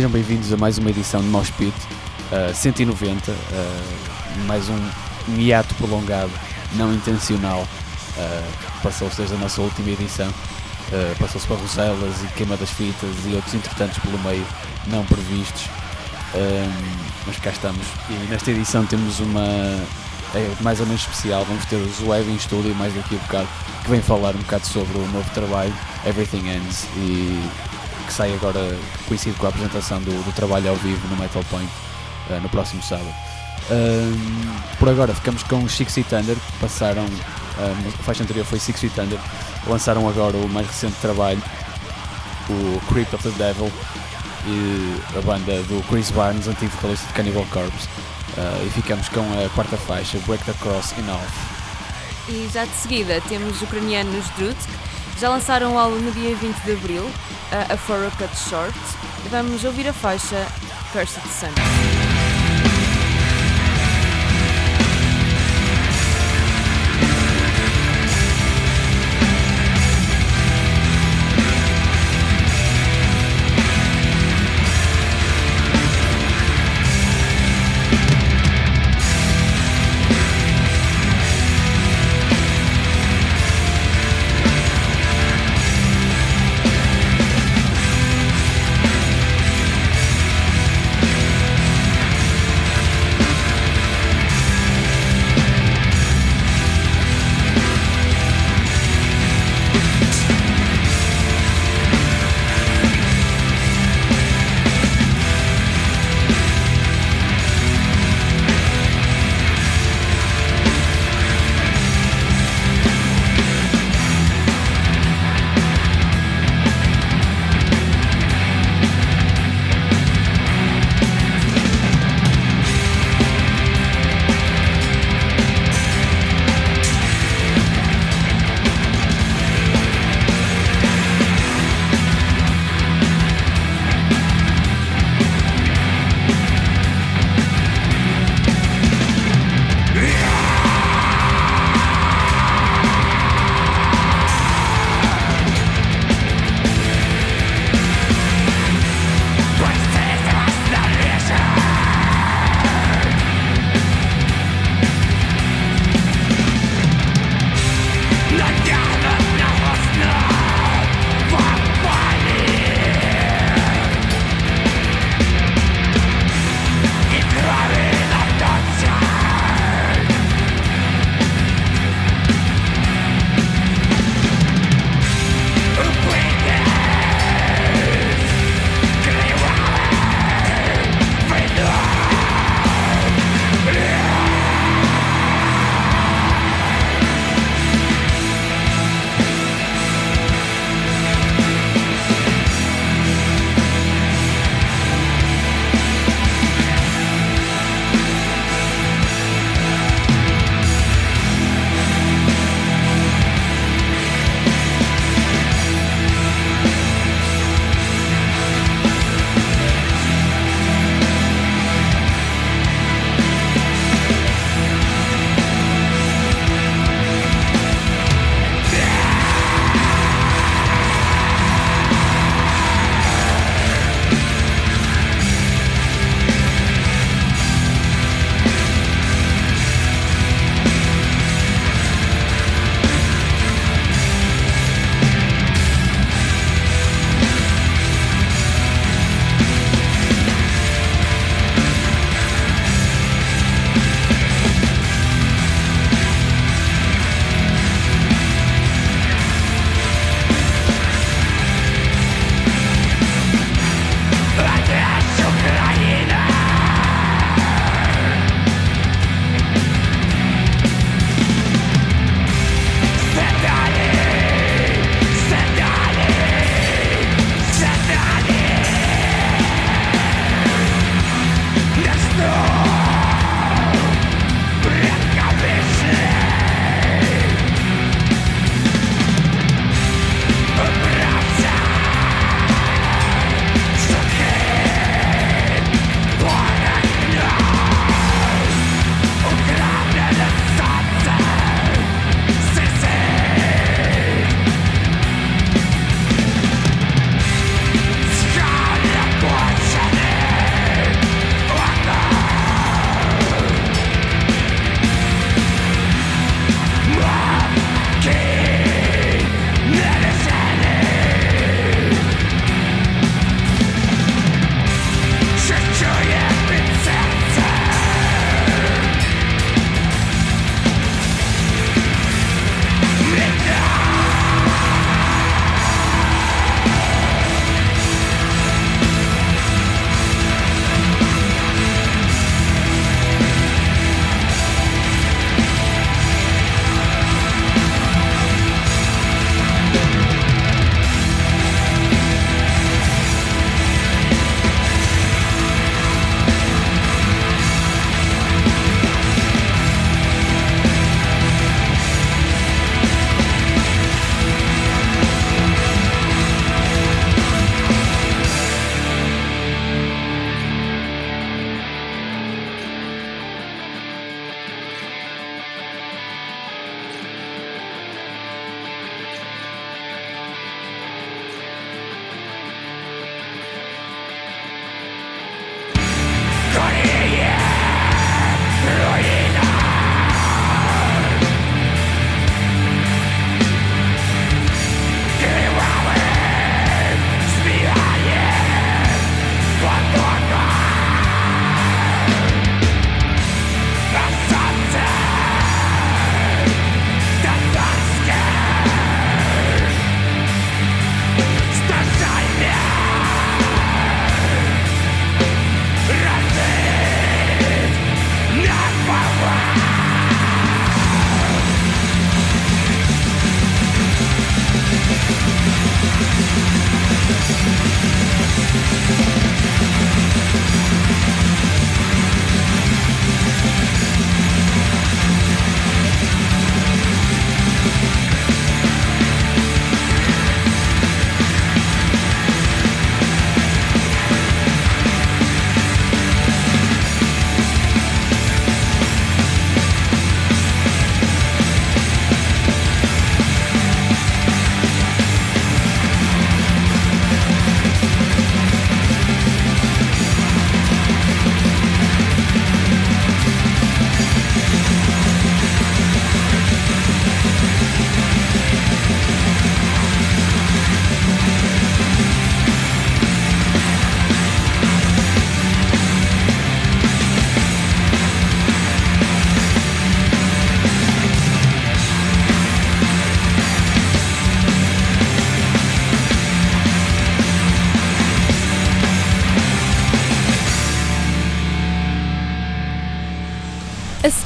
Sejam bem-vindos a mais uma edição de Mosh Pit, uh, 190, uh, mais um, um hiato prolongado, não intencional, uh, passou-se desde a nossa última edição, uh, passou-se para Roselas e queima das fitas e outros entretantos pelo meio não previstos, mas cá estamos. E nesta edição temos uma é mais ou menos especial, vamos ter o Zoev em estúdio mais daqui a bocado, que vem falar um bocado sobre o novo trabalho, Everything Ends, e que sai agora, coincide com a apresentação do, do trabalho ao vivo no Metal Point uh, no próximo sábado. Um, por agora ficamos com os Six Feet Thunder, passaram, um, a faixa anterior foi Six Feet Thunder, lançaram agora o mais recente trabalho, o Crypt of the Devil, e a banda do Chris Barnes, antigo vocalista de Cannibal Corpse. Uh, e ficamos com a quarta faixa, Break the Cross Half. E já de seguida temos os ucranianos Drutsk, já lançaram o álbum no dia 20 de abril, uh, a For a Cut Short. Vamos ouvir a faixa Cursed Sun.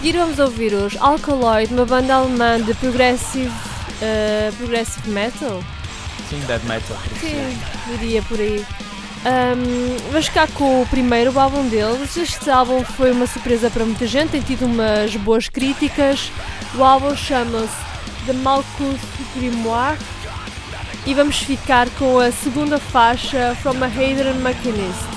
Seguir vamos ouvir os Alkaloid, uma banda alemã de progressive, uh, progressive metal. Sim, dead metal. Sim, diria por aí. Um, vamos ficar com o primeiro álbum deles. Este álbum foi uma surpresa para muita gente, tem tido umas boas críticas. O álbum chama-se The Malkuth Grimoire e vamos ficar com a segunda faixa From a Hadron Machinist.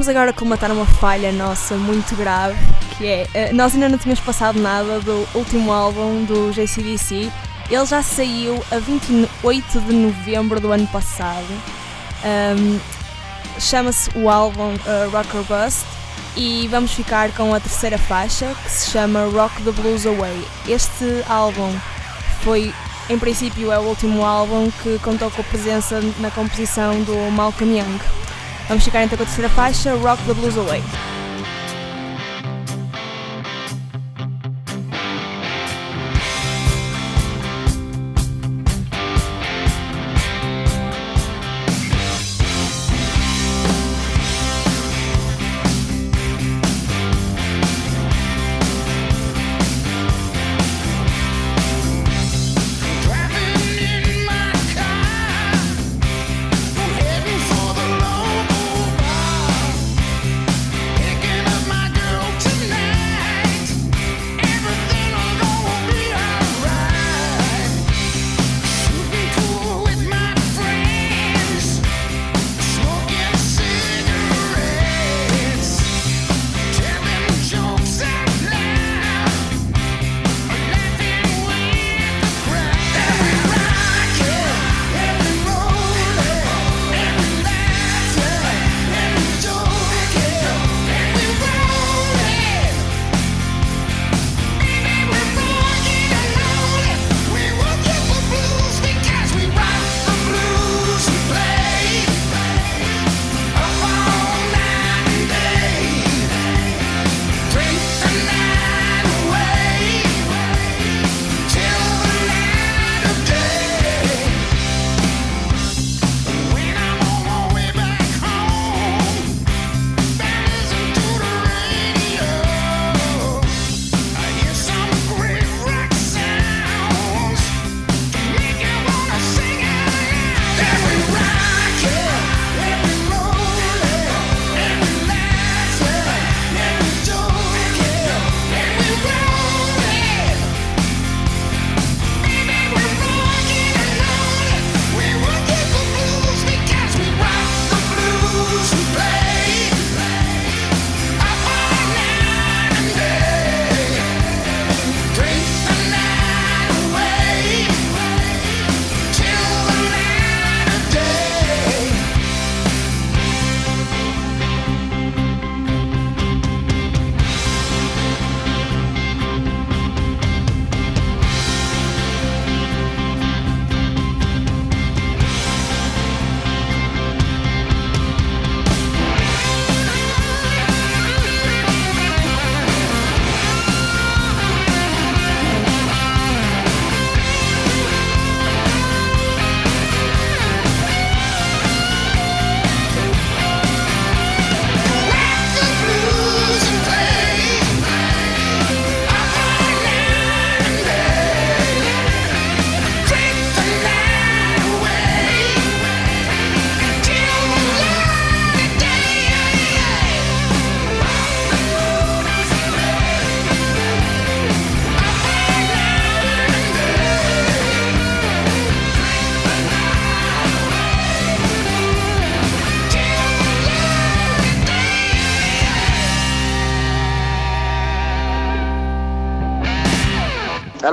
Vamos agora colmatar uma falha nossa muito grave, que é, eh, nós ainda não tínhamos passado nada do último álbum do JCDC. Ele já saiu a 28 de novembro do ano passado. Um, Chama-se o álbum uh, Rock or Bust e vamos ficar com a terceira faixa que se chama Rock the Blues Away. Este álbum foi, em princípio, é o último álbum que contou com a presença na composição do Malcolm Young. Vamos ficar então com a terceira faixa, Rock the Blues Away.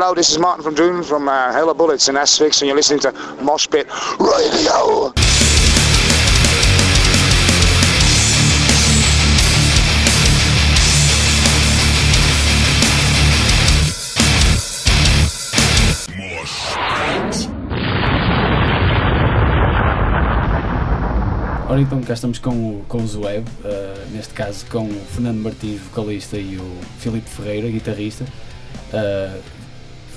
Hello, this is Martin from Doom from uh, Hella Bullets in Asphyx, and you're listening to Mosh Pit Radio. Ora então cá estamos com, o- com o Zueb, uh, neste caso com o Fernando Martins, vocalista, e o Filipe Ferreira, guitarrista. Uh,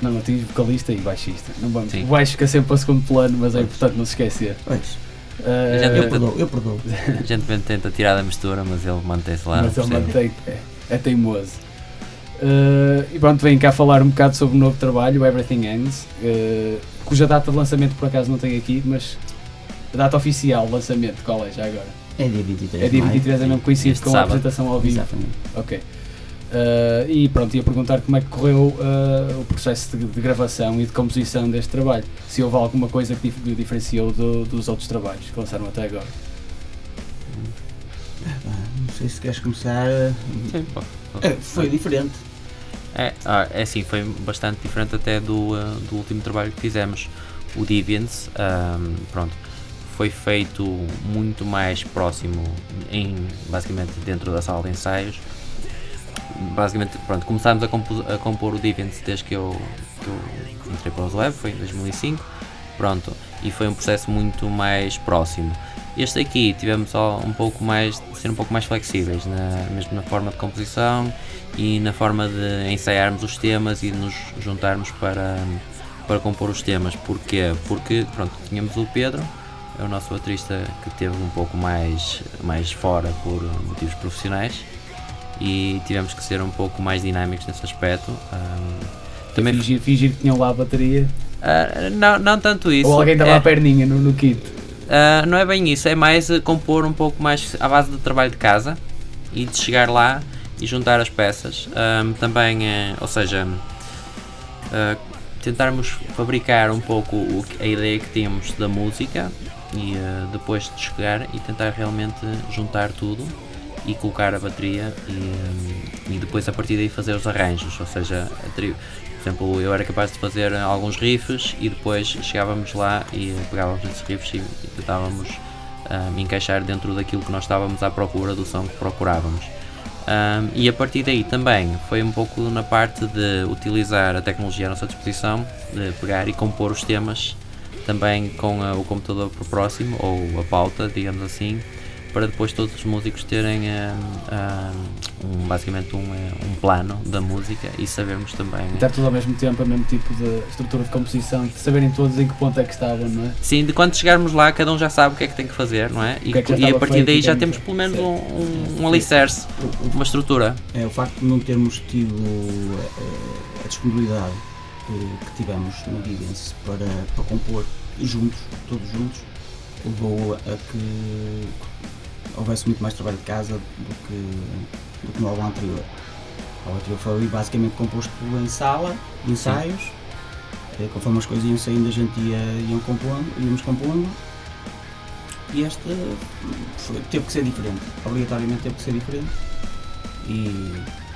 Fernando Martins, vocalista e baixista. Não vamos, Sim. o baixo fica sempre para segundo plano, mas é importante não se esquecer. Pois, Uh, eu perdoo, eu perdoo. A gente tenta tirar da mistura, mas ele mantém-se lá. mas não ele mantém, é, é teimoso. Uh, e pronto, vem cá falar um bocado sobre o novo trabalho, o Everything Ends, uh, cuja data de lançamento por acaso não tenho aqui, mas a data oficial de lançamento, qual é já agora? É dia 23 É dia de maio. 23, é mesmo coincide com a sábado. apresentação ao vivo. Exatamente. Ok. Uh, e pronto, ia perguntar como é que correu uh, o processo de, de gravação e de composição deste trabalho. Se houve alguma coisa que dif- diferenciou do- dos outros trabalhos que lançaram até agora. Não sei se queres começar. ah, Sim, pô. é, foi diferente. É, ah, é assim, foi bastante diferente até do, ah, do último trabalho que fizemos, o Deviants. ahm, pronto, foi feito muito mais próximo, em, basicamente dentro da sala de ensaios. Basicamente, pronto, começámos a, compo- a compor o Deviants desde que eu, que eu entrei para o Web, foi em 2005. Pronto, e foi um processo muito mais próximo. Este aqui tivemos só um pouco mais, ser um pouco mais flexíveis, na, mesmo na forma de composição e na forma de ensaiarmos os temas e de nos juntarmos para, para compor os temas. Porquê? Porque pronto, tínhamos o Pedro, é o nosso baterista que teve um pouco mais, mais fora por motivos profissionais e tivemos que ser um pouco mais dinâmicos nesse aspecto. Ahm, também Fingir, fingir que tinham lá a bateria ah, não, não tanto isso. ou alguém dava é, a perninha no, no kit. ah, não é bem isso, é mais eh, compor um pouco mais à base do trabalho de casa e de chegar lá e juntar as peças. Ahm, também, eh, ou seja, ah, tentarmos fabricar um pouco o a ideia que tínhamos da música e depois de chegar e tentar realmente juntar tudo e colocar a bateria e, hum, e depois a partir daí fazer os arranjos, ou seja, a por exemplo, eu era capaz de fazer alguns riffs e depois chegávamos lá e pegávamos nesses riffs e, e tentávamos hum, encaixar dentro daquilo que nós estávamos à procura, do som que procurávamos. Hum, e a partir daí também foi um pouco na parte de utilizar a tecnologia à nossa disposição, de pegar e compor os temas também com ah, o computador por próximo, ou a pauta, digamos assim, para depois todos os músicos terem ah, ah, um, basicamente um, ah, um plano da música e sabermos também. E estar tudo ao mesmo tempo, o mesmo tipo de estrutura de composição, de saberem todos em que ponto é que estavam, não é? Sim, de quando chegarmos lá, cada um já sabe o que é que tem que fazer, não é? E, é e a partir daí e já tem- temos pelo menos um, um, um alicerce, uma estrutura. É, o facto de não termos tido eh, a disponibilidade que, tivemos no Gideons para, para compor juntos, todos juntos, levou a que houvesse muito mais trabalho de casa do que, do que no álbum anterior. O álbum anterior foi basicamente composto em sala, de ensaios, eh, conforme as coisas iam saindo a gente ia, iam compondo, íamos compondo. E este foi- teve que ser diferente, obrigatoriamente teve que ser diferente. E,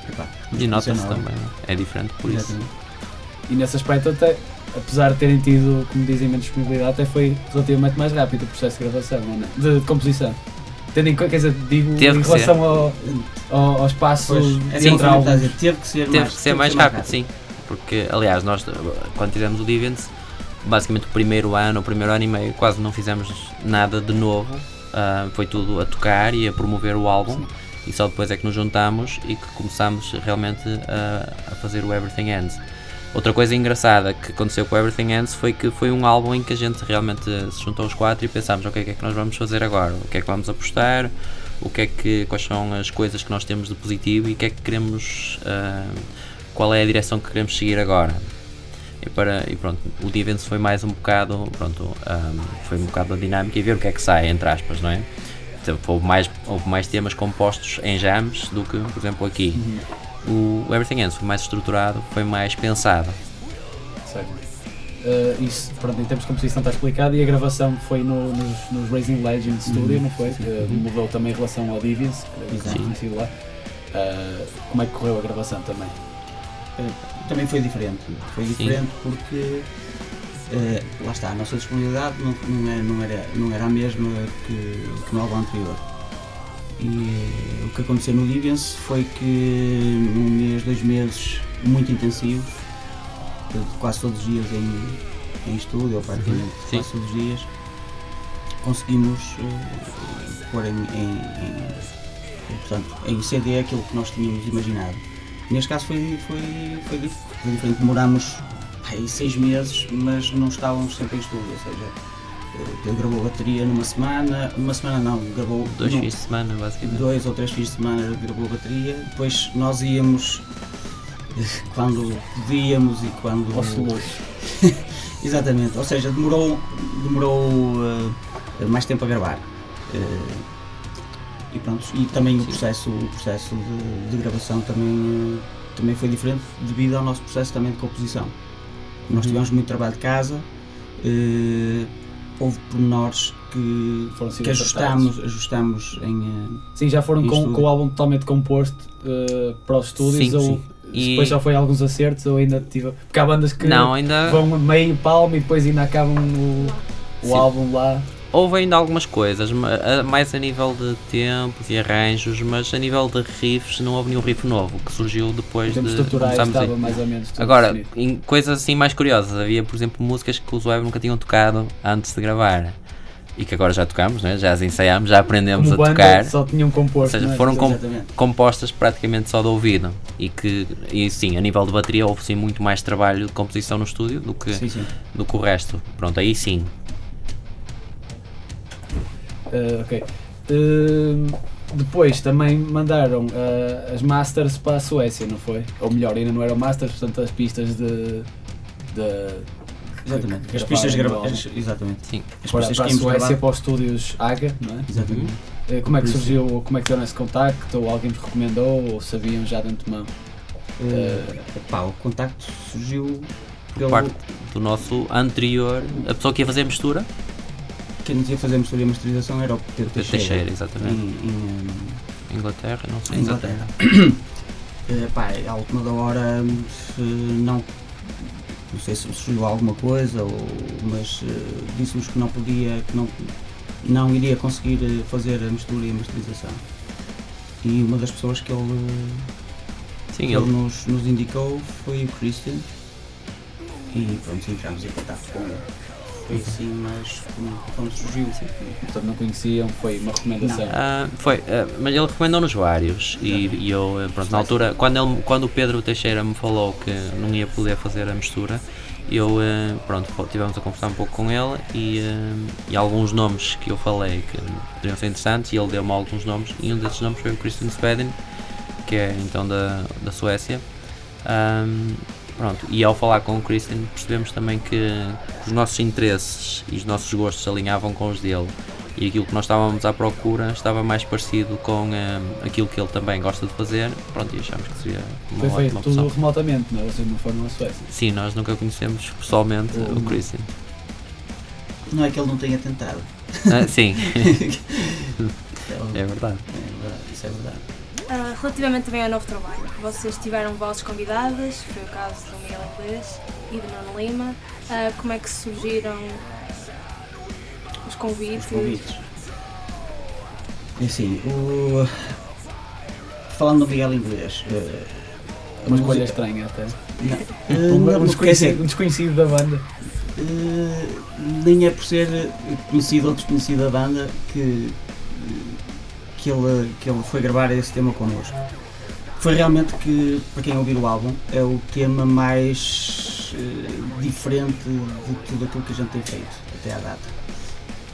epá, E nota-se isso é também, é diferente por isso. Exatamente. E nesse aspecto, até, apesar de terem tido, como dizem, menos disponibilidade, até foi relativamente mais rápido o processo de gravação, não? de, de composição. Tendo em conta, quer dizer, digo Teve em que relação ao, ao, ao espaço Pois, é entre assim que a dizer, teve que ser Teve mais, que ser mais rápido, sim. Porque, aliás, nós quando fizemos o Deviants, basicamente o primeiro ano, o primeiro ano e meio, quase não fizemos nada de novo. Ah, foi tudo a tocar e a promover o álbum. E só depois é que nos juntamos e que começámos realmente a, a fazer o Everything Ends. Outra coisa engraçada que aconteceu com Everything Ends foi que foi um álbum em que a gente realmente se juntou os quatro e pensámos, ok, o que é que nós vamos fazer agora? O que é que vamos apostar? O que é que, quais são as coisas que nós temos de positivo e o que é que queremos, ah, qual é a direção que queremos seguir agora? E, para, e pronto, o The Events foi mais um bocado, pronto, ah, foi um bocado a dinâmica e ver o que é que sai, entre aspas, não é? Então, houve mais, houve mais temas compostos em jams do que, por exemplo, aqui. O Everything Ends foi mais estruturado, foi mais pensado. Certo. Uh, isso, pronto, em termos de composição está explicado e a gravação foi no, nos, nos Raising Legends Studio, não foi? Que mudou também em relação ao Deviants, que Exato. tinha conhecido lá. Uh, como é que correu a gravação também? Eh, também foi diferente. Foi diferente porque eh, lá está, a nossa disponibilidade não, não, é- não era, não era a mesma que, que no álbum anterior. E o que aconteceu no Liviance foi que num mês, dois meses muito intensivos, quase todos os dias em, em estúdio, ou praticamente Uhum. Sim. quase todos os dias, conseguimos eh, pôr em, em, em, portanto, em CD aquilo que nós tínhamos imaginado. Neste caso foi, foi, foi dif- foi diferente, demorámos seis meses, mas não estávamos sempre em estúdio, ou seja, ele gravou bateria numa semana, uma semana não, gravou Dois não, fins de semana, basicamente. dois ou três fins de semana gravou bateria, depois nós íamos eh, quando podíamos e quando. Soluço. Exatamente, ou seja, demorou, demorou eh, mais tempo a gravar. Eh, e pronto, e também o processo, o processo de, de gravação também, eh, também foi diferente devido ao nosso processo também de composição. Nós Uhum. tivemos muito trabalho de casa, eh, houve pormenores que, Foram que ajustamos, ajustamos em. eh, Sim, já foram com, com o álbum totalmente composto eh, para os estúdios Sim, ou sim. E- depois já foi alguns acertos ou ainda tive. Porque há bandas que Não, ainda vão meio palmo e depois ainda acabam o, o álbum lá. Houve ainda algumas coisas, mais a nível de tempos e arranjos, mas a nível de riffs não houve nenhum riff novo que surgiu depois de começarmos estava mais ou menos Agora, coisas assim mais curiosas, havia por exemplo músicas que os Web nunca tinham tocado antes de gravar e que agora já tocamos, né? já as ensaiámos, já aprendemos Como a tocar. só tinham composto. Ou seja, é? foram com- compostas praticamente só de ouvido e que e sim, a nível de bateria houve sim muito mais trabalho de composição no estúdio do que, Sim, sim. do que o resto. Pronto, aí sim. Eh, ok. Eh, depois também mandaram eh, as Masters para a Suécia, não foi? Ou melhor, ainda não eram Masters, portanto as pistas de. de Exatamente. que As pistas gravadas. Exatamente. Sim. As para, pistas para a Suécia, gravar. para os estúdios AGA, não é? Exatamente. Eh, Como é que surgiu, como é que deram esse contacto? Ou alguém vos recomendou? Ou sabiam já de antemão? Eh, pá, o contacto surgiu pelo Parte do nosso anterior, a pessoa que ia fazer a mistura, quem nos ia fazer mistura e masterização era o Pedro Pedro Teixeira, Teixeira, em, exatamente. em, Inglaterra, não sei em Inglaterra. Eh, pá, à última da hora se não não sei se surgiu alguma coisa ou, mas eh, disse-nos que não podia que não não iria conseguir eh, fazer a mistura e a masterização e uma das pessoas que ele Sim, que ele, nos, nos indicou foi o Christian e pronto, entramos em contato com ele. Foi assim, mas como, surgiu. Portanto, não conheciam, foi uma recomendação. Ah, foi, ah, mas ele recomendou-nos vários e, e eu, eh, pronto, na altura, quando, ele, quando o Pedro Teixeira me falou que não ia poder fazer a mistura, eu, eh, pronto, tivemos a conversar um pouco com ele e, eh, e alguns nomes que eu falei que poderiam ser interessantes e ele deu-me alguns nomes e um desses nomes foi o Christian Svedin, que é então da, da Suécia. Ahm, pronto, e ao falar com o Christian percebemos também que os nossos interesses e os nossos gostos se alinhavam com os dele e aquilo que nós estávamos à procura estava mais parecido com ahm, aquilo que ele também gosta de fazer. Pronto, e achámos que seria uma Foi feito ótima tudo opção. remotamente, não é? Vocês não foram à Suécia. Sim, nós nunca conhecemos pessoalmente o Uhum. Christian. Não é que ele não tenha tentado. Ah, sim, é verdade. é verdade, isso é verdade. Ah, relativamente também ao novo trabalho, vocês tiveram vozes convidadas, foi o caso do Miguel Inglês e do Nuno Lima. Ah, como é que surgiram os convites? Os convites. É assim, o... falando do Miguel Inglês. eh, a Uma escolha música- estranha até. Não, eh, Um, assim, desconhecido, um desconhecido da banda. Eh, nem é por ser conhecido ou desconhecido da banda que, que, ele, que ele foi gravar esse tema connosco. Foi realmente que, para quem ouvir o álbum, é o tema mais eh, diferente de tudo aquilo que a gente tem feito até à data.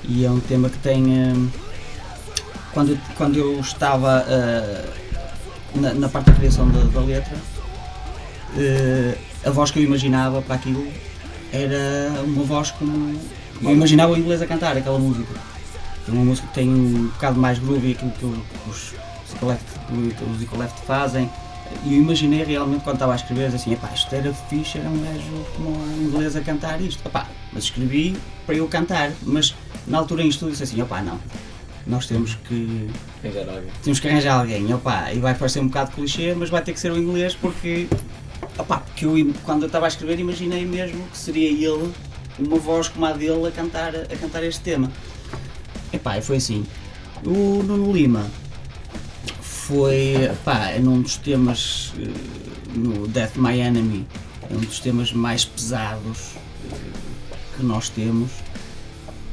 E é um tema que tem. eh, quando, quando eu estava eh, na, na parte da criação da, da letra, a voz que eu imaginava para aquilo era uma voz como. Eu imaginava o inglês a cantar aquela música. É uma música que tem um bocado mais groovy aquilo que os os fazem. E eu imaginei realmente quando estava a escrever assim, epá, isto era fixe, era um gajo como um inglês a cantar isto. Epá, mas escrevi para eu cantar, mas na altura em estúdio disse assim, opá, não. Nós temos que Arranjar alguém. temos que arranjar alguém, opá, e vai parecer um bocado clichê, mas vai ter que ser o inglês porque opá, porque eu quando eu estava a escrever imaginei mesmo que seria ele, uma voz como a dele, a cantar, a cantar este tema. Epá, foi assim. O Nuno Lima foi, pá, é num dos temas eh, no Death My Enemy, é um dos temas mais pesados eh, que nós temos.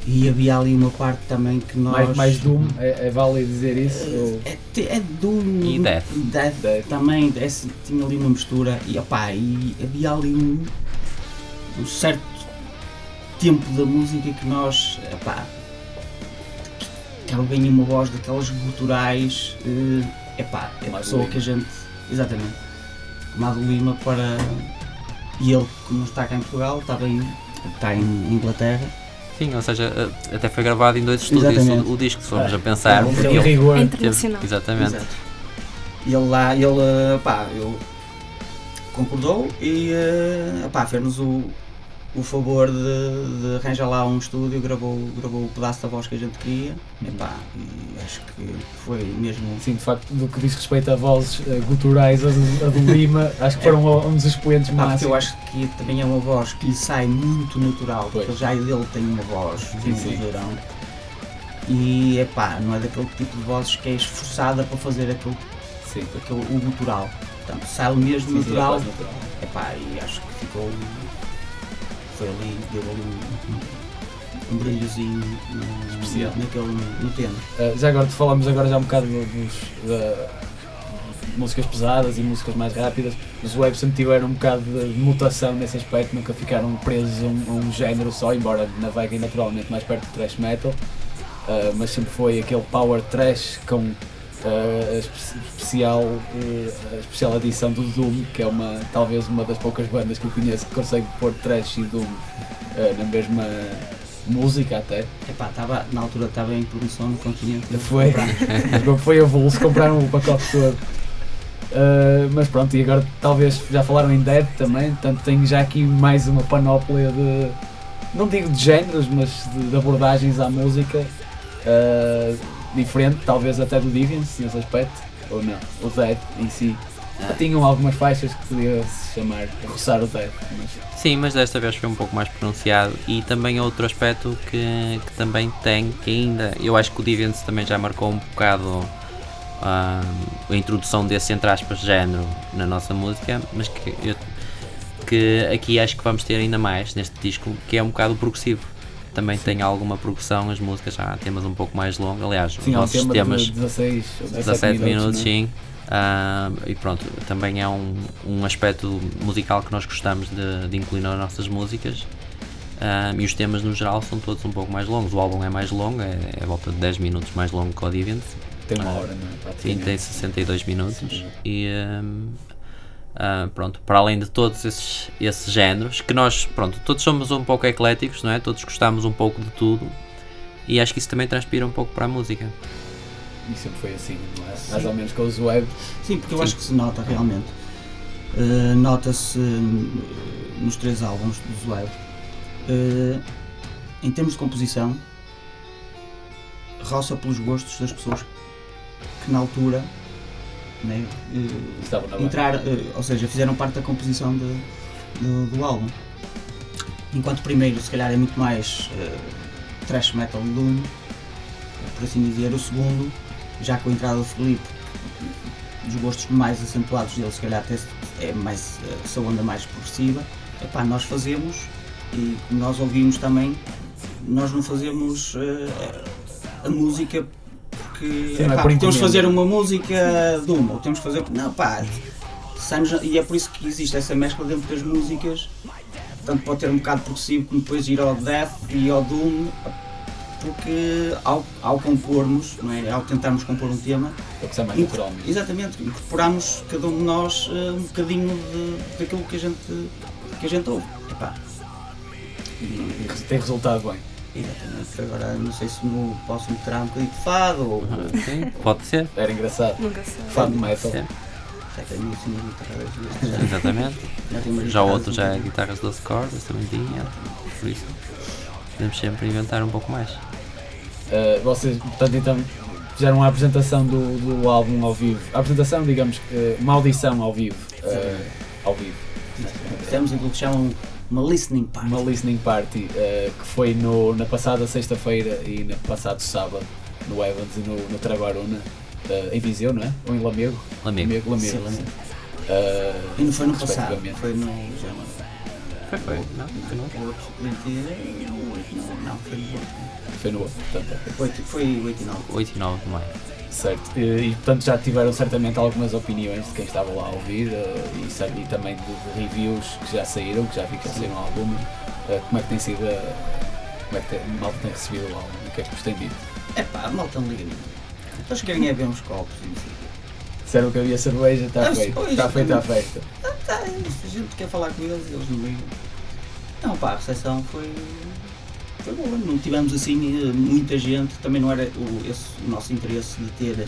E havia ali uma parte também que nós. Mais, mais Doom, é, é válido dizer isso? ou- É, é Doom E Death. Death, Death. também é tinha ali uma mistura e, opá, e havia ali um, um certo tempo da música que nós epá, que alguém tinha uma voz daquelas guturais eh, epá, é a pessoa que a gente exatamente Amado Lima para e ele como não está cá em Portugal está bem está em Inglaterra Sim, ou seja, eh, até foi gravado em dois estúdios o, o disco, se formos Ah, a pensar. Em porque ele rigor. É internacional. exatamente. Exato. E ele lá, ele, eh, pá, ele concordou e, pá, fez-nos o, o favor de, de arranjar lá um estúdio, gravou, gravou o pedaço da voz que a gente queria, e, pá, e acho que foi mesmo... Sim, de facto, do que diz respeito a vozes eh, guturais, a do, a do Lima, acho que foram um dos expoentes Pá, porque máximos. eu acho que também é uma voz que lhe sai muito natural, porque Pois. já ele tem uma voz Sim, de sim. verão. E é pá, não é daquele tipo de vozes que é esforçada para fazer aquele, Sim. aquele o gutural. Portanto, sai mesmo Sim, sim, natural. é natural. Epá, e acho que ficou. Foi ali, deu ali um, um brilhozinho Especial. naquele, no tema. Uh, já agora, falamos agora já um bocado do- dos, da- músicas pesadas e músicas mais rápidas. Os Web sempre tiveram um bocado de mutação nesse aspecto, nunca ficaram presos a um, a um género só, embora naveguem naturalmente mais perto do thrash metal. Uh, mas sempre foi aquele power trash com a espe- especial, uh, a especial adição do Doom, que é uma, talvez uma das poucas bandas que eu conheço que consegue pôr trash e Doom uh, na mesma música até. Epá, tava, na altura estava em promoção no continente. Foi. Foi a Vulso, compraram o pacote todo. Uh, mas pronto, e agora talvez já falaram em Dead também, portanto tenho já aqui mais uma panóplia de, não digo de géneros, mas de, de abordagens à música uh, diferente, talvez até do Deviants nesse aspecto, ou não, o Dead em si. Tinham algumas faixas que podia se chamar roçar o Dead, mas Sim, mas desta vez foi um pouco mais pronunciado e também outro aspecto que, que também tem, que ainda, eu acho que o Deviants também já marcou um bocado ah, a introdução desse, entre aspas, género na nossa música, mas que, eu- que aqui acho que vamos ter ainda mais neste disco, que é um bocado progressivo. Também tem alguma progressão, as músicas já há temas um pouco mais longos, aliás, os sim, um nossos tema temas de 16 ou 17, 17 minutos, né? sim. Ah, e pronto, também é um, um aspecto musical que nós gostamos de, de incluir nas nossas músicas. Ah, e os temas no geral são todos um pouco mais longos. O álbum é mais longo, é, é a volta de 10 minutos mais longo que o Deviant. Tem uma hora, não é? Sim, tem 62 minutos. E ahm, ah, pronto, para além de todos esses, esses géneros, que nós, pronto, todos somos um pouco ecléticos, não é? Todos gostamos um pouco de tudo. E acho que isso também transpira um pouco para a música. E sempre foi assim, não é? mais ou menos com os Web. Sim, porque eu Sim. acho que se nota realmente. Uh, Nota-se uh, nos três álbuns do Zoeb. Uh, em termos de composição, roça pelos gostos das pessoas que na altura né, uh, entrar, uh, ou seja, fizeram parte da composição de- do, do álbum. Enquanto o primeiro, se calhar, é muito mais uh, thrash metal doom, por assim dizer, o segundo, já com a entrada do Felipe, os gostos mais acentuados dele, se calhar até é mais essa onda mais progressiva. Epá, nós fazemos e nós ouvimos também, nós não fazemos a música porque Sim, é epá, por temos de fazer uma música de uma, ou temos de fazer. Não, pá, saímos- e é por isso que existe essa mescla dentro das músicas. Tanto pode ter um bocado progressivo como depois ir ao Death e ao Doom, porque ao, ao compormos, não é? ao tentarmos compor um tema, É sai mais Inc- naturalmente. Exatamente, incorporamos cada um de nós eh, um bocadinho de, daquilo que a gente, que a gente ouve. Epá, e, E tem resultado bem. Exatamente, agora não sei se no posso meter um bocadinho de fado ou Sim, pode ser. Era engraçado. Nunca sei. Fado metal. Sim, já tenho assim exatamente. já o outro já é assim. guitarras 12 cordas, também tinha. Por isso, podemos sempre inventar um pouco mais. Uh, vocês, portanto, então, fizeram a apresentação do, do álbum ao vivo. A apresentação, digamos, que uma audição ao vivo. uh, ao vivo. fizemos aquilo que chamam uma listening party. uma listening party eh, que foi no, na passada sexta-feira e no passado sábado no Evans e no, no Trabaruna, eh, em Viseu, não é? Ou em Lamego? Amigo. Lamego, Lamego. Sim, Lamego. Eh, E não foi no passado, foi no. Foi, foi. Não, foi no outro, 20, não, não, foi no outro. Foi no outro, portanto, ok. Oito- Foi 8 e 9. 8 e 9 de maio. Certo, e, e, portanto já tiveram certamente algumas opiniões de quem estava lá a ouvir eh, e, e também de, reviews que já saíram, que já vi que já saíram algumas. Eh, como é que tem sido, a- como é que tem, a malta tem recebido o álbum? O que é que vos tem dito? É pá, a malta não liga nenhum. Eles querem é ver uns copos e não sei o quê. Disseram que havia cerveja, está Ah, feito, está feita a festa. Tá, a gente quer falar com eles, eles não ligam. Não, pá, a recepção foi. Foi boa. Não tivemos assim eh, muita gente, também não era o, esse, o nosso interesse de ter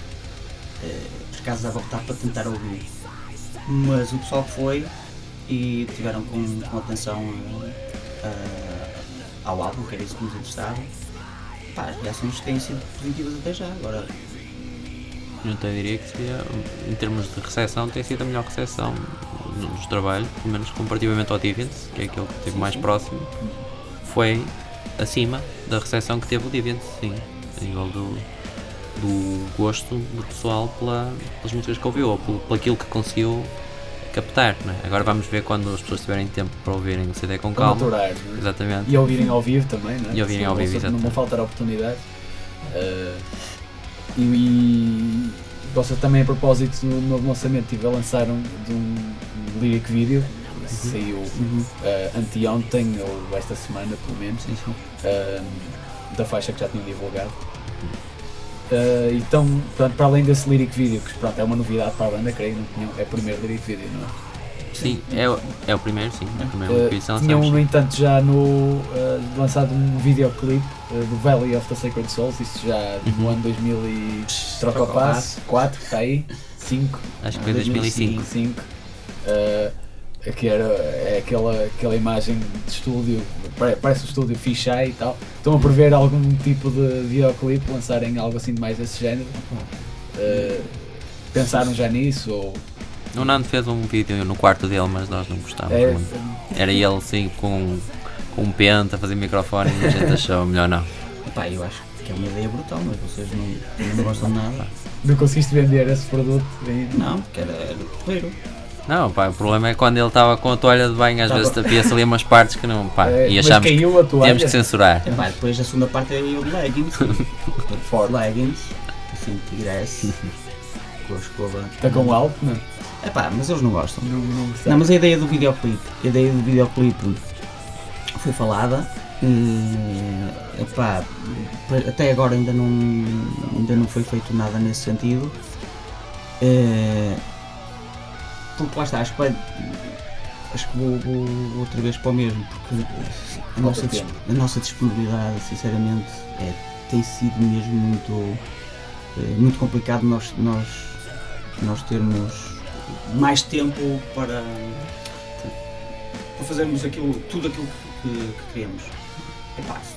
os casos a voltar para tentar ouvir. Mas o pessoal foi e tiveram com, com atenção eh, ao álbum, que era isso que nos interessava. Pá, as reações têm sido positivas até já. Agora, Eu até diria que seria, em termos de recepção, tem sido a melhor recepção nos trabalhos, pelo menos comparativamente ao Deviants, que é aquele que esteve mais próximo, foi acima da recepção que teve o Deviants, sim, a nível do, do gosto do pessoal pela, pelas músicas que ouviu, ou pelo, aquilo que conseguiu captar. Não é? Agora vamos ver quando as pessoas tiverem tempo para ouvirem o CD com calma. maturar, é? Exatamente. E ouvirem ao vivo também, não é? E ouvirem ao Não vivo, vão- Não vão exatamente. faltar oportunidades. Eh, e, e também a propósito do novo lançamento tive a lançar um, de um lyric video que saiu eh, anteontem ou esta semana pelo menos eh, da faixa que já tinham divulgado. Eh, então, portanto, para além desse lyric video, que pronto, é uma novidade para a banda, creio, não tinham, é o primeiro lyric video, não é? Sim, é, o- é o primeiro, sim, é o primeiro Uh, que tinham, no entanto, já no, uh, lançado um videoclipe uh, do Valley of the Sacred Souls, isso já no Uhum. ano 2000 e... troca o passo, 4, está aí, 5, Acho que foi 2005. 5, uh, que era é aquela, aquela imagem de estúdio, pare- parece um estúdio fisheye e tal. Estão a prever algum tipo de videoclipe, lançarem algo assim de mais desse género? Uh, pensaram já nisso? Ou O Nando fez um vídeo no quarto dele, mas nós não gostávamos é, muito. Era ele assim com, com um pente a fazer microfone e a gente achou melhor não. pá, eu acho que é uma ideia brutal, mas vocês não, não gostam de nada. não conseguiste vender esse produto? Bem, Não, porque era, era porreiro. Não, pá, o problema é quando ele estava com a toalha de banho, às Tava- vezes tapia-se ali umas partes que não, pá, É, e achámos que caiu a toalha. temos que censurar. Epá, depois a segunda parte é de leggings. Forte. leggings, assim, tigres, com a escova. Está com alto, não? Epá, mas eles não gostam. Não, não, Não, mas a ideia do videoclipe, a ideia do videoclipe foi falada. eh, epá, até agora ainda não, ainda não foi feito nada nesse sentido. Eh, porque lá está, acho que, vai- acho que vou, vou- outra vez para o mesmo, porque a nossa, a nossa disponibilidade, sinceramente, é, tem sido mesmo muito, eh, muito complicado nós, nós, nós termos mais tempo para, para fazermos aquilo, tudo aquilo que, que queremos. Epá, se,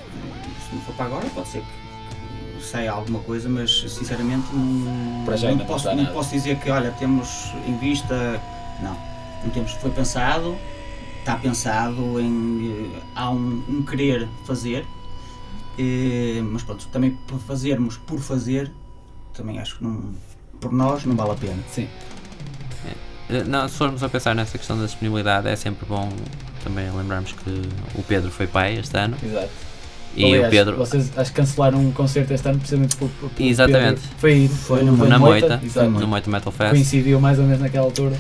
se não for para agora, pode ser que saia alguma coisa, mas sinceramente não, não, posso, não posso dizer que olha, temos em vista. Não, não temos. Foi pensado, está pensado em. eh, há um, um querer fazer, eh, mas pronto, também para fazermos por fazer, também acho que não, por nós não vale a pena. Sim. Eh, Não, se formos a pensar nessa questão da disponibilidade, é sempre bom também lembrarmos que o Pedro foi pai este ano Exato. e Aliás, o Pedro Vocês acho que cancelaram um concerto este ano precisamente por. por, por Exatamente. Pedro. Foi, Foi no- no- na Moita, Exato. no Moita Metal Fest. Coincidiu mais ou menos naquela altura.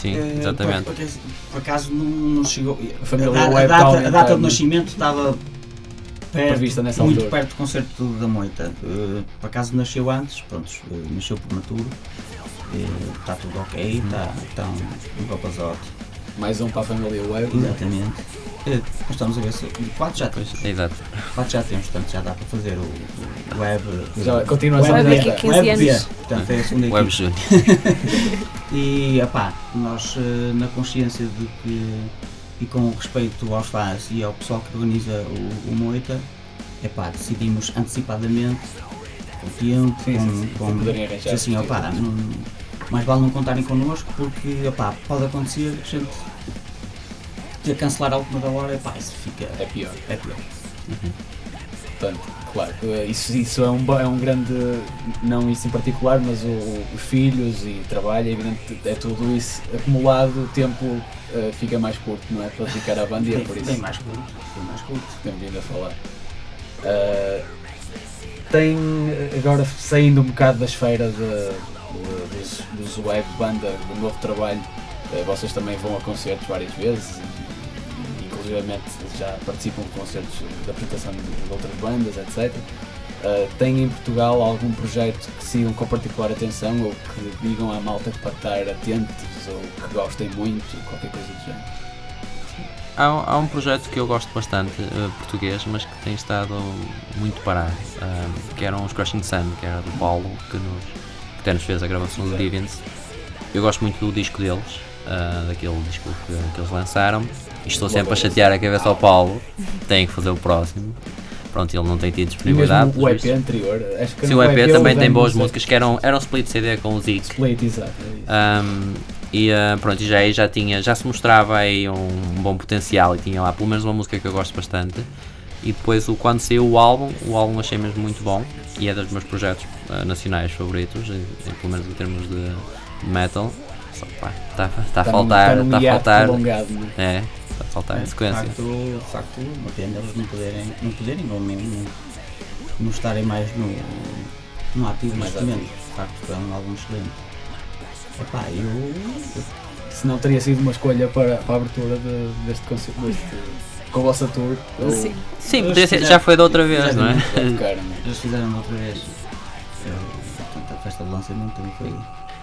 Sim, Eh, exatamente. Por, por acaso- por acaso não, não chegou. A família a, da- a data, a data de nascimento estava perto, Prevista nessa muito altura. perto do concerto da Moita. Eh, por acaso nasceu antes, pronto, eh, nasceu prematuro. Está tudo ok, está tá um, um papazote. Mais um para a família Web. Exatamente. Eh, nós estamos a ver se. Quatro já temos. Exato. Quatro já temos, portanto já dá para fazer o, o web. Já continua a ser web Web dieta. daqui a 15 web anos. B. Portanto, é a segunda Web equipe. Júnior. E opá, nós eh, na consciência de que e com respeito aos fãs e ao pessoal que organiza o, o Moita, epá, decidimos antecipadamente, com tempo, Sim, com, sim, sim. com poderem arranjar assim, opá, não- mais vale não contarem connosco porque opá, pode acontecer que a gente que cancelar a última da hora, pá, isso fica. É pior. É pior. Portanto, claro, eh, isso, isso é, um, é um grande, não isso em particular, mas o- os filhos e trabalho, é evidente, é tudo isso acumulado, o tempo eh, fica mais curto, não é? Para dedicar à banda e é por isso bem mais curto. Bem mais curto. temos vindo a falar. Eh, tem, agora saindo um bocado da esfera de, de- dos, dos web banda, do novo trabalho, vocês também vão a concertos várias vezes inclusivamente já participam de concertos de apresentação de, outras bandas, etc. Uh, tem em Portugal algum projeto que sigam com particular atenção ou que digam à malta para estar atentos ou que gostem muito, qualquer coisa do género? Há, um- há um projeto que eu gosto bastante, eh, português, mas que tem estado muito parado, ahm, que eram os Crushing Sun, que era do Paulo, que, nos, que até nos fez a gravação do Deviants. Eu gosto muito do disco deles, daquele disco que, que eles lançaram, estou sempre a chatear a cabeça ao Paulo, tem que fazer o próximo. Pronto, ele não tem tido disponibilidade. o EP anterior, acho que Sim, o EP também houve tem boas música- músicas, que eram, eram split CD com o Zeke. Split, exato. é. Um, e uh, pronto, já, aí já tinha, já se mostrava aí um, bom potencial e tinha lá pelo menos uma música que eu gosto bastante. E depois o, quando saiu o álbum, o álbum achei mesmo muito bom e é dos meus projetos uh, nacionais favoritos, em- em- pelo menos em termos de, de metal. Só que pá, está tá a num- faltar, está está a faltar. não é? É, faltar É, de sequência. facto, de facto, uma pena eles não poderem, não poderem ou não, não, não estarem mais no, no ativo Mais neste momento. De facto, foi um álbum excelente. Epá, eu, Se não teria sido uma escolha para, para a abertura de- deste concerto, com a vossa tour. ou- Sim. Sim, podia ser- já foi da outra vez, é? não é? Eles fizeram outra vez. Eu, portanto, a festa de lançamento também foi.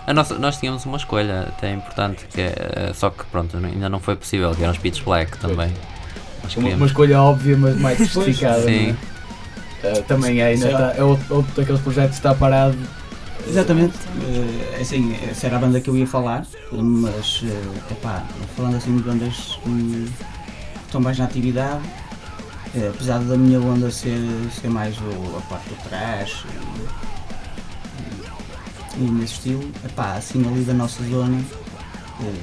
A nossa, nós tínhamos uma escolha até importante, que é, uh, só que pronto, ainda não foi possível, que eram os Pitch Black também. Uma, uma escolha óbvia, mas mais justificada. Sim. não é? Uh, também é, ainda Sim. está, é outro, outro daqueles projetos que está parado. Exatamente, eh, assim, essa era a banda que eu ia falar, mas eh, epá, falando assim de bandas que estão mais na atividade, eh, apesar da minha onda ser, ser mais o, a parte do trash e, nesse estilo, epá, assim ali da nossa zona, eh,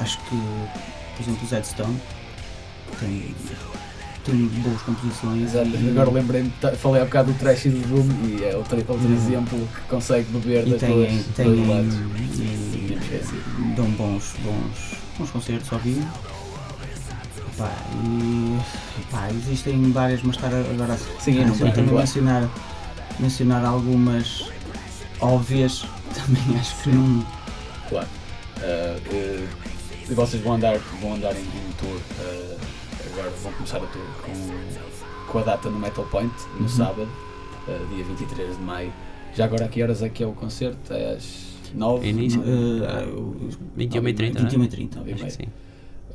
acho que, por exemplo, o Zed Stone tem, tem boas composições. Exato. e- Agora lembrei-me, ta- falei há bocado do Trash e do Doom e é outro, outro Uhum. exemplo que consegue beber das têm, duas, têm dois lados. e, dão bons, bons, bons concertos ao vivo. Pá, e pá, existem várias, mas estar agora Sim, não também claro. mencionar, mencionar algumas óbvias, também acho que não. Claro. Uh, uh, e vocês vão andar, vão andar em, em tour. uh, agora vão começar a tour com, com a data no Metal Point, no Uhum. sábado, uh, dia 23 de maio. Já agora a que horas é que é o concerto? É às 9? Início. eh, o- 21 e 30, não é? 21 e 30. Nove e Acho que meia. sim.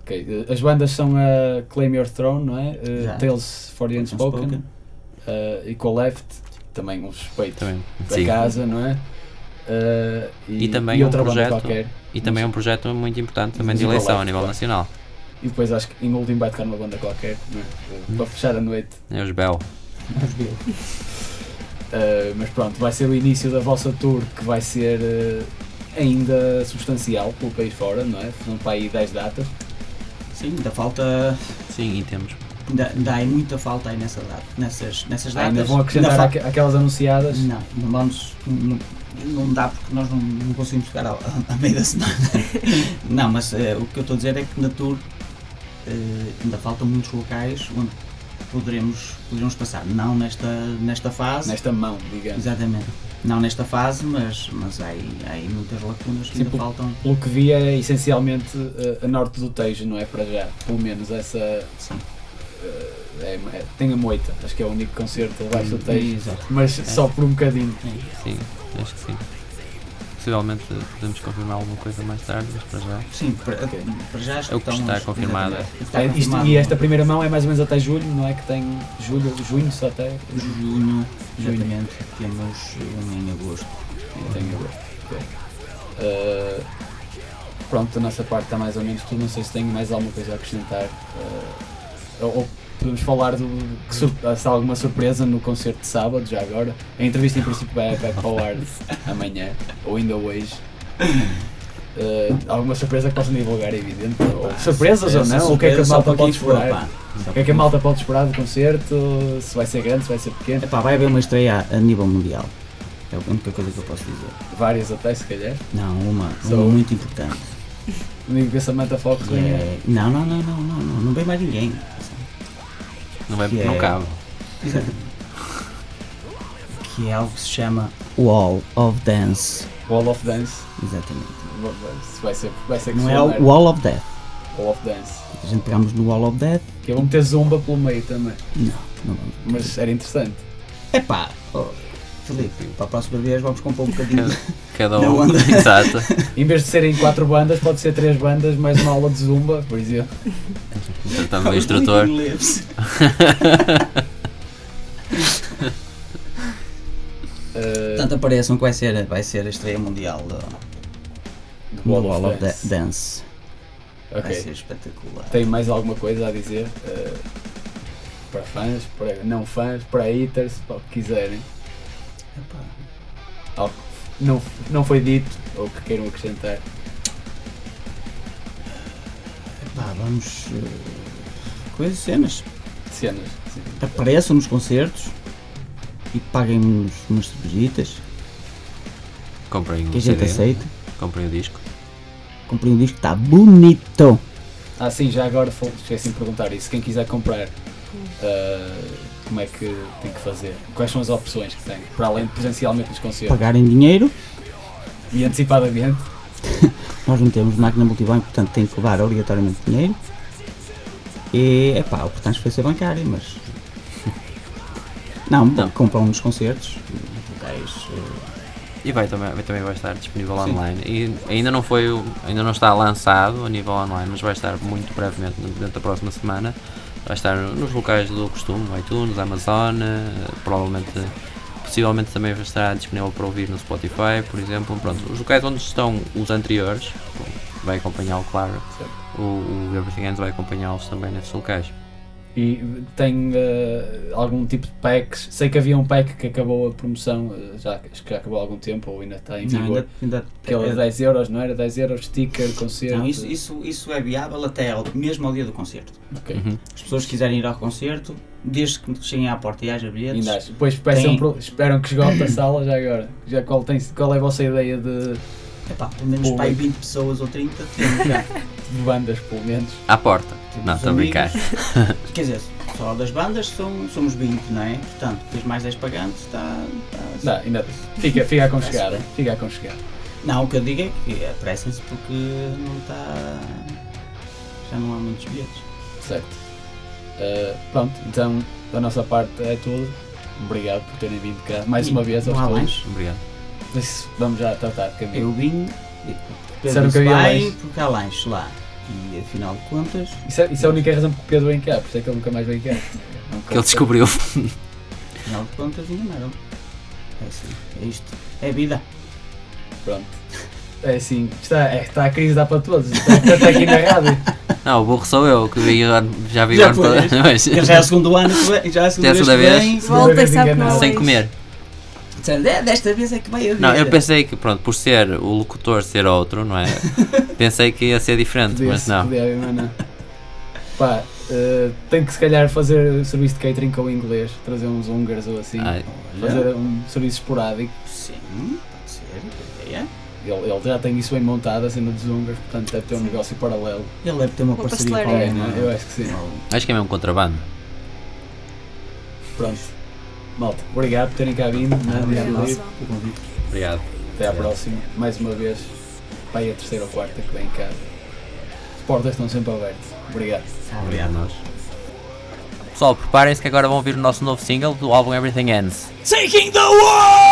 Ok, uh, as bandas são a Claim Your Throne, não é? Uh. Tales for the Unspoken, Unspoken. uh, Equal Left, também um respeito Também. da Sim. casa, não é? Uh, E também e um projeto- qualquer. E também é um projeto muito importante também de eleição Life, a nível claro. nacional. E depois acho que em último vai tocar numa banda qualquer, não é? Uh, para fechar a noite. É os Bell. Os Beatles. Uh, mas pronto, vai ser o início da vossa tour que vai ser uh, ainda substancial pelo país fora, não é? São para aí 10 datas. Sim, ainda falta. Sim, e temos. Ainda, ainda há muita falta aí nessa data, nessas, nessas Ah, datas. ainda vão acrescentar Ainda aquelas anunciadas. Não, não vamos. Não, não dá porque nós não, não conseguimos chegar ao, à meia da semana. não, mas eh, o que eu estou a dizer é que na tour eh, ainda faltam muitos locais onde poderemos, poderemos passar. Não nesta, nesta fase. Nesta mão, digamos. Exatamente. Não nesta fase, mas, mas há, aí, há aí muitas lacunas que Sim, ainda por- faltam. Pelo que vi é essencialmente uh, a norte do Tejo, não é? Para já. Pelo menos essa. Sim. Uh, é- é- tem a moita, acho que é o único concerto abaixo do Tejo. Exato. Mas só por um bocadinho. Sim, acho que sim. Possivelmente podemos confirmar alguma coisa mais tarde, mas para já. Sim, para, para já acho É o que está estamos- confirmado. Está É, isto- e esta primeira mão é mais ou menos até julho, não é? Que tem julho, junho só até. Junho, exatamente. Temos um em agosto. Tem agosto. ok. Uh, pronto, da nossa parte está mais ou menos tudo. Não sei se tenho mais alguma coisa a acrescentar. Uh, ou, podemos falar do, que sur- se há alguma surpresa no concerto de sábado, já agora. A entrevista em princípio vai, vai para o ar amanhã, ou ainda hoje. Eh, alguma surpresa que possam divulgar, é evidente. Ou surpresas ou não? O que é que a malta pode esperar? O que é que a malta pode esperar do concerto? Se vai ser grande, se vai ser pequeno? Epá, vai haver uma estreia a nível mundial. É a única coisa que eu posso dizer. Várias até, se calhar. Não, uma, Só uma muito importante. O único que a Samantha Fox é- Não, não, não, não, não, não, não vem mais ninguém. Não, vai, Que não é- cabe. Que é algo que se chama Wall of Dance. Wall of Dance. Exatamente. Vai ser, vai ser que Não é o. Wall of Death. Wall of Dance. A gente pegamos no Wall of Death. Que vão meter zumba pelo meio também. Não, não vamos. Mas era interessante. Epá, oh, Felipe, para a próxima vez vamos comprar um bocadinho. Cada um. anda. Exato. Em vez de serem quatro bandas, pode ser três bandas, mais uma aula de zumba, por exemplo. Tratando do instrutor. Uh, Portanto, apareçam que vai ser, vai ser a estreia mundial do, do do Wall, of of Dance. Da- Dance. Vai Ok. ser espetacular. Tem mais alguma coisa a dizer? uh, para fãs, para não fãs, para haters, para o que quiserem. Epá, Algo que não, não foi dito ou que queiram acrescentar. epá, vamos. eh, coisas, cenas. Cenas. sim. Apareçam nos concertos e paguem-nos umas cervejitas Comprem que o a gente CD. aceita. Comprem o disco. Comprei um disco que está bonito. Ah, sim, já agora esqueci de perguntar isso. Quem quiser comprar, uh, como é que tem que fazer? Quais são as opções que tem? Para além de presencialmente nos concertos Pagarem dinheiro. e antecipadamente. Nós não temos máquina multibanco, portanto tem que levar obrigatoriamente dinheiro. E é pá, foi ser bancário, mas. Não, Não. compram nos concertos, locais. eh, E vai também, vai, também vai estar disponível Sim. online. E ainda não foi, o- ainda não está lançado a nível online, mas vai estar muito brevemente dentro da próxima semana. Vai estar nos locais do costume, iTunes, Amazon, eh, provavelmente, possivelmente também vai estar disponível para ouvir no Spotify, por exemplo. Pronto, os locais onde estão os anteriores, vai acompanhá-lo, claro. O, o Everything Ends vai acompanhá-los também nesses locais. E tem uh, algum tipo de packs. Sei que havia um pack que acabou a promoção, uh, já, acho que já acabou há algum tempo ou ainda está em não, vigor. ainda, ainda, Aquele de é- 10 euros, não era? 10 euros, sticker, concerto. não, isso, isso, isso é viável até ao, mesmo ao dia do concerto. Ok. Uhum. As pessoas que quiserem ir ao concerto, desde que cheguem à porta e haja bilhetes, Ainda. Depois peçam Tem- pro- esperam que esgote a sala já agora. Já qual, tem, qual é a vossa ideia de, epá, pelo menos para aí 20 pessoas ou 30 temos já. de bandas, pelo menos? À porta. Não, estou a brincar. Quer dizer, só das bandas são, somos 20, não é? Portanto, tens mais 10 pagantes, está. está- Não, ainda fica, fica aconchegado. Fica aconchegado. Não, o que eu digo é que apressem-se porque não está. Já não há muitos bilhetes. Certo. Uh, pronto, então da nossa parte é tudo. Obrigado por terem vindo cá mais E uma vez aos todos. Obrigado. Isso Vamos já tratar de caminho. Eu vim. Disseram que havia lanche. porque há lanche lá. E afinal de contas, Isso, é, isso é a única razão porque o Pedro vem cá, por isso é que ele nunca mais vem cá. Que ele descobriu. afinal de contas enganaram. É assim, é isto. É vida. Pronto. É assim, está, é, está a crise dá para todos. Está, está aqui na rádio. Não, o burro sou eu, que vi, já vi Já o ano mas- Já é o segundo ano que vem, já é a segunda, Já é a segunda vez que vez. vem. Volta e sabe que Sem comer. Disseram, "É, Desta vez é que vai haver. Não, eu pensei que, pronto, por ser o locutor ser outro, não é? pensei que ia ser diferente, mas não. podia mas não. Pá, uh, tenho que se calhar fazer serviço de catering com o inglês, trazer uns húngaros ou assim, Ai, fazer um serviço esporádico. Sim, pode ser. ideia. Ele, ele já tem isso bem montado, a cena dos húngaros, portanto deve ter um negócio paralelo. Ele deve ter uma Uma parceria com alguma- não é? Eu acho que sim. acho que é mesmo contrabando. Pronto. Malta, obrigado por terem cá vindo. Não, obrigado, não, nossa. não. O convite. Obrigado. Até à próxima. Mais uma vez. Vai a terceira ou quarta que vem cá. As portas estão sempre abertas. Obrigado. Obrigado a nós. Pessoal, preparem-se que agora vão ouvir o nosso novo single do álbum Everything Ends. Taking the world!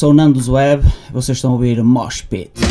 Sou o Nando Web, vocês estão a ouvir Mosh Pit.